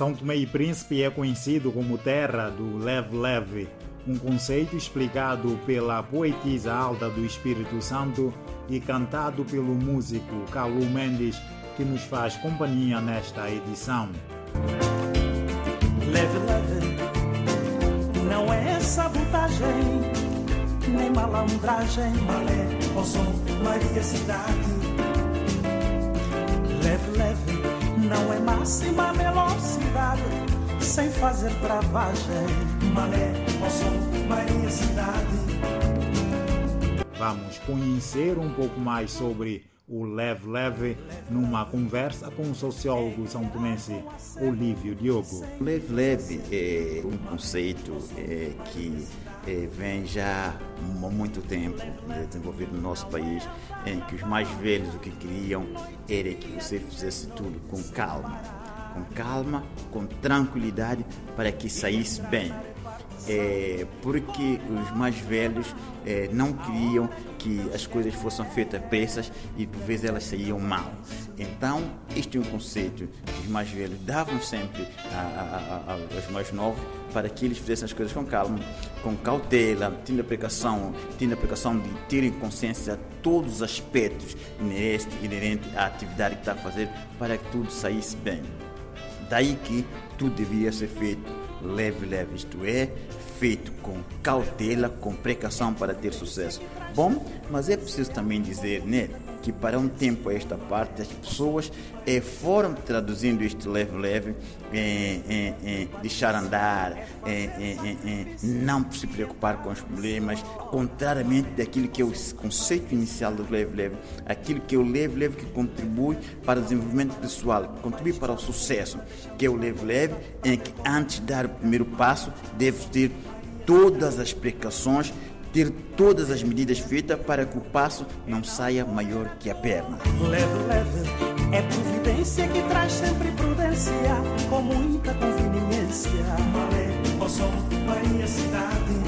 São Tomé e Príncipe é conhecido como terra do leve-leve, um conceito explicado pela poetisa alta do Espírito Santo e cantado pelo músico Calu Mendes, que nos faz companhia nesta edição. Leve, leve, não é sabotagem, nem malandragem, malé, ó som, Maria Cidade. Leve, leve, não é máxima velocidade, sem fazer travagem, malé, som, Maria Cidade. Vamos conhecer um pouco mais sobre o Leve Leve numa conversa com o sociólogo são tomense Olívio Diogo. Leve Leve é um conceito é, que é, vem já há muito tempo né, desenvolvido no nosso país, em que os mais velhos o que queriam era que você fizesse tudo com calma, com calma, com tranquilidade, para que saísse bem é, porque os mais velhos é, não queriam que as coisas fossem feitas pressas e por vezes elas saíam mal. Então, este é um conceito que os mais velhos davam sempre a, a, a, aos mais novos para que eles fizessem as coisas com calma, com cautela, tendo a precaução, tendo a precaução de terem consciência de todos os aspectos inerentes, inerentes à atividade que está a fazer para que tudo saísse bem. Daí que tudo devia ser feito leve, leve, isto é, feito com cautela, com precaução para ter sucesso. Bom, mas é preciso também dizer, né, que para um tempo a esta parte as pessoas eh, foram traduzindo este leve-leve em, em, em, deixar andar, em, não se preocupar com os problemas, contrariamente daquilo que é o conceito inicial do leve-leve, aquilo que é o leve-leve que contribui para o desenvolvimento pessoal, que contribui para o sucesso, que é o leve-leve em que antes de dar o primeiro passo deve ter todas as precauções ter todas as medidas feitas para que o passo não saia maior que a perna. Leve, leve, é providência que traz sempre prudência, com muita conveniência. Malé, som, Maria Cidade.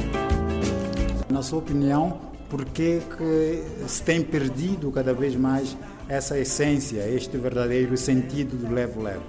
Na sua opinião, por que, que se tem perdido cada vez mais essa essência, este verdadeiro sentido do leve-leve?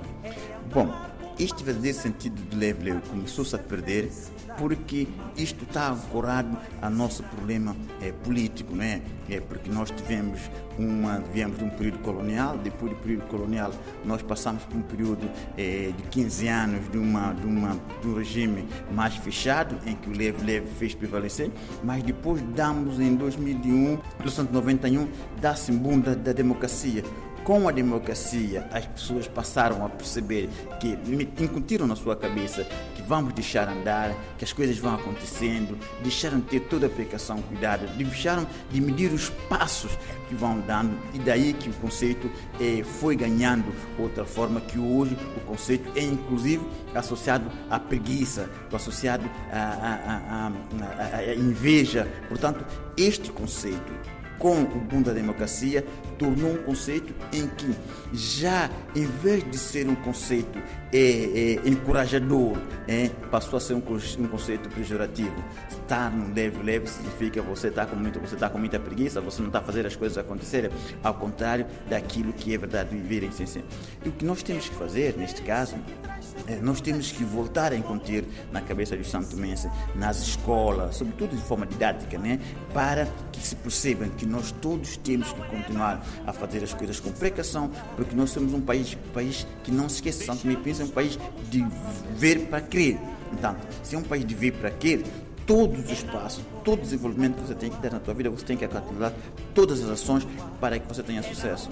Bom, este verdadeiro sentido do leve-leve começou-se a perder porque isto está ancorado ao nosso problema é, político, não é? é? Porque nós tivemos uma, viemos de um período colonial, depois do período colonial nós passamos por um período é, de 15 anos de, uma, de, uma, de um regime mais fechado, em que o leve-leve fez prevalecer, mas depois damos em 2001, 1991, dá-se um da democracia com a democracia, as pessoas passaram a perceber que incutiram na sua cabeça que vamos deixar andar, que as coisas vão acontecendo, deixaram de ter toda a precaução, cuidado, deixaram de medir os passos que vão dando e daí que o conceito eh, foi ganhando outra forma que hoje o conceito é inclusive associado à preguiça, associado à, à, à, à inveja. Portanto, este conceito com o boom da democracia, tornou um conceito em que já, em vez de ser um conceito é, é, encorajador, é, passou a ser um, um conceito pejorativo. Estar no leve-leve significa você está com, você tá com muita preguiça, você não está fazer as coisas acontecerem, ao contrário daquilo que é verdade viver em ciência. E o que nós temos que fazer, neste caso, nós temos que voltar a incutir na cabeça dos santomenses, nas escolas, sobretudo de forma didática, né? para que se percebam que nós todos temos que continuar a fazer as coisas com precaução, porque nós somos um país, país que não se esqueça, Santo Tomé é um país de ver para crer. Então, se é um país de ver para crer, todos os espaços, todo o desenvolvimento que você tem que ter na tua vida, você tem que acativar todas as ações para que você tenha sucesso.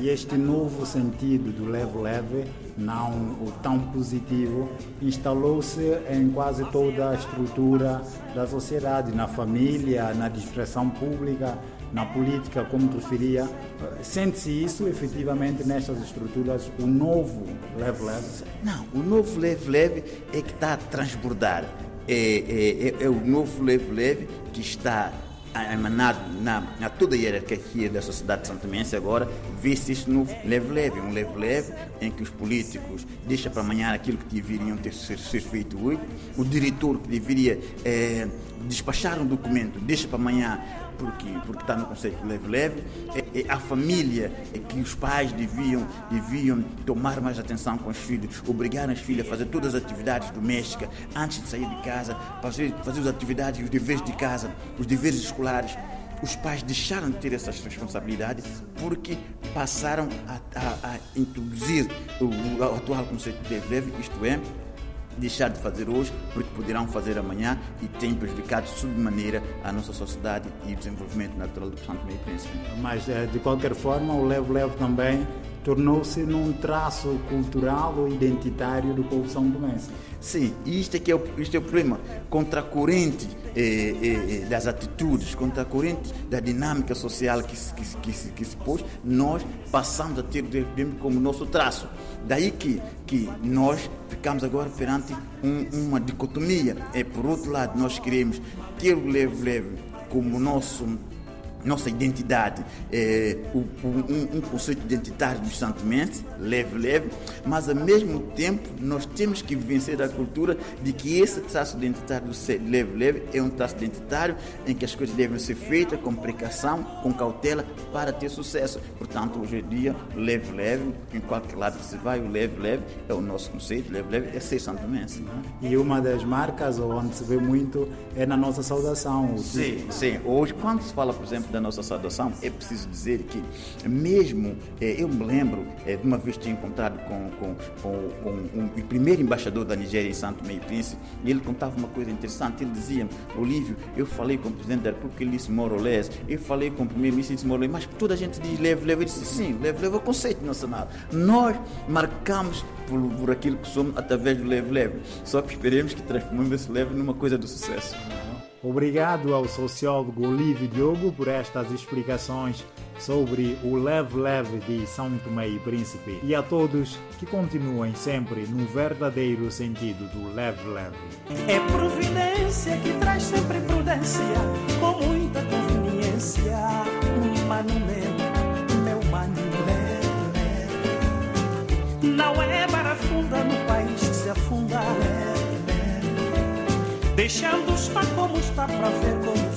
E este novo sentido do leve-leve, não o tão positivo, instalou-se em quase toda a estrutura da sociedade, na família, na expressão pública, na política, como referia. Sente-se isso efetivamente nestas estruturas, o novo leve-leve? Não, o novo leve-leve é que está a transbordar é, é, é, é o novo leve-leve que está emanado na, na, toda a hierarquia da sociedade santomense agora, vê-se isso no leve-leve, um leve-leve em que os políticos deixam para amanhã aquilo que deveriam ter ser, ser feito hoje, o diretor que deveria é, despachar um documento deixa para amanhã porque, porque está no conceito leve-leve, é, é, a família é que os pais deviam, deviam tomar mais atenção com os filhos, obrigar as filhas a fazer todas as atividades domésticas antes de sair de casa, fazer, fazer as atividades, os deveres de casa, os deveres escolares. Os pais deixaram de ter essas responsabilidades porque passaram a, a, a introduzir o, o, atual conceito de leve, isto é, deixar de fazer hoje porque poderão fazer amanhã e tem prejudicado sobremaneira a nossa sociedade e o desenvolvimento natural do Santo Meio Príncipe. Mas, eh, de qualquer forma, o Levo-Levo também tornou-se num traço cultural ou identitário do povo são domense. Sim, isto é, que é, o, isto é o problema. Contra a corrente eh, eh, das atitudes, contra a corrente da dinâmica social que se, que, que, se, que se pôs, nós passamos a ter o como nosso traço. Daí que, que nós ficamos agora perante um, uma dicotomia. É, por outro lado, nós queremos ter o leve-leve como nosso nossa identidade, é, um, um, conceito identitário dos santimentos, leve, leve, mas ao mesmo tempo nós temos que vencer a cultura de que esse traço identitário do leve, leve é um traço identitário em que as coisas devem ser feitas com precaução, com cautela, para ter sucesso. Portanto, hoje em dia, leve, leve, em qualquer lado que se vai, o leve, leve é o nosso conceito, leve, leve é ser santomense. E uma das marcas onde se vê muito é na nossa saudação. Sim, sim. Hoje, quando se fala, por exemplo, da nossa saudação, é preciso dizer que, mesmo, é, eu me lembro é, de uma vez ter encontrado com, com, com, com um, o primeiro embaixador da Nigéria em Santo Meio Príncipe, e ele contava uma coisa interessante. Ele dizia: Olívio, eu falei com o presidente da República, ele disse Morolés, eu falei com o primeiro-ministro, ele disse Morolés, mas toda a gente diz leve, leve. Ele disse: sim, leve, leve é o conceito nacional. Nós marcamos por, por aquilo que somos através do leve, leve. Só que esperemos que transformemos esse leve numa coisa do sucesso. Obrigado ao sociólogo Olívio Diogo por estas explicações sobre o leve-leve de São Tomé e Príncipe e a todos que continuem sempre no verdadeiro sentido do leve-leve. É providência que traz sempre prudência, com deixando está como está pra ver como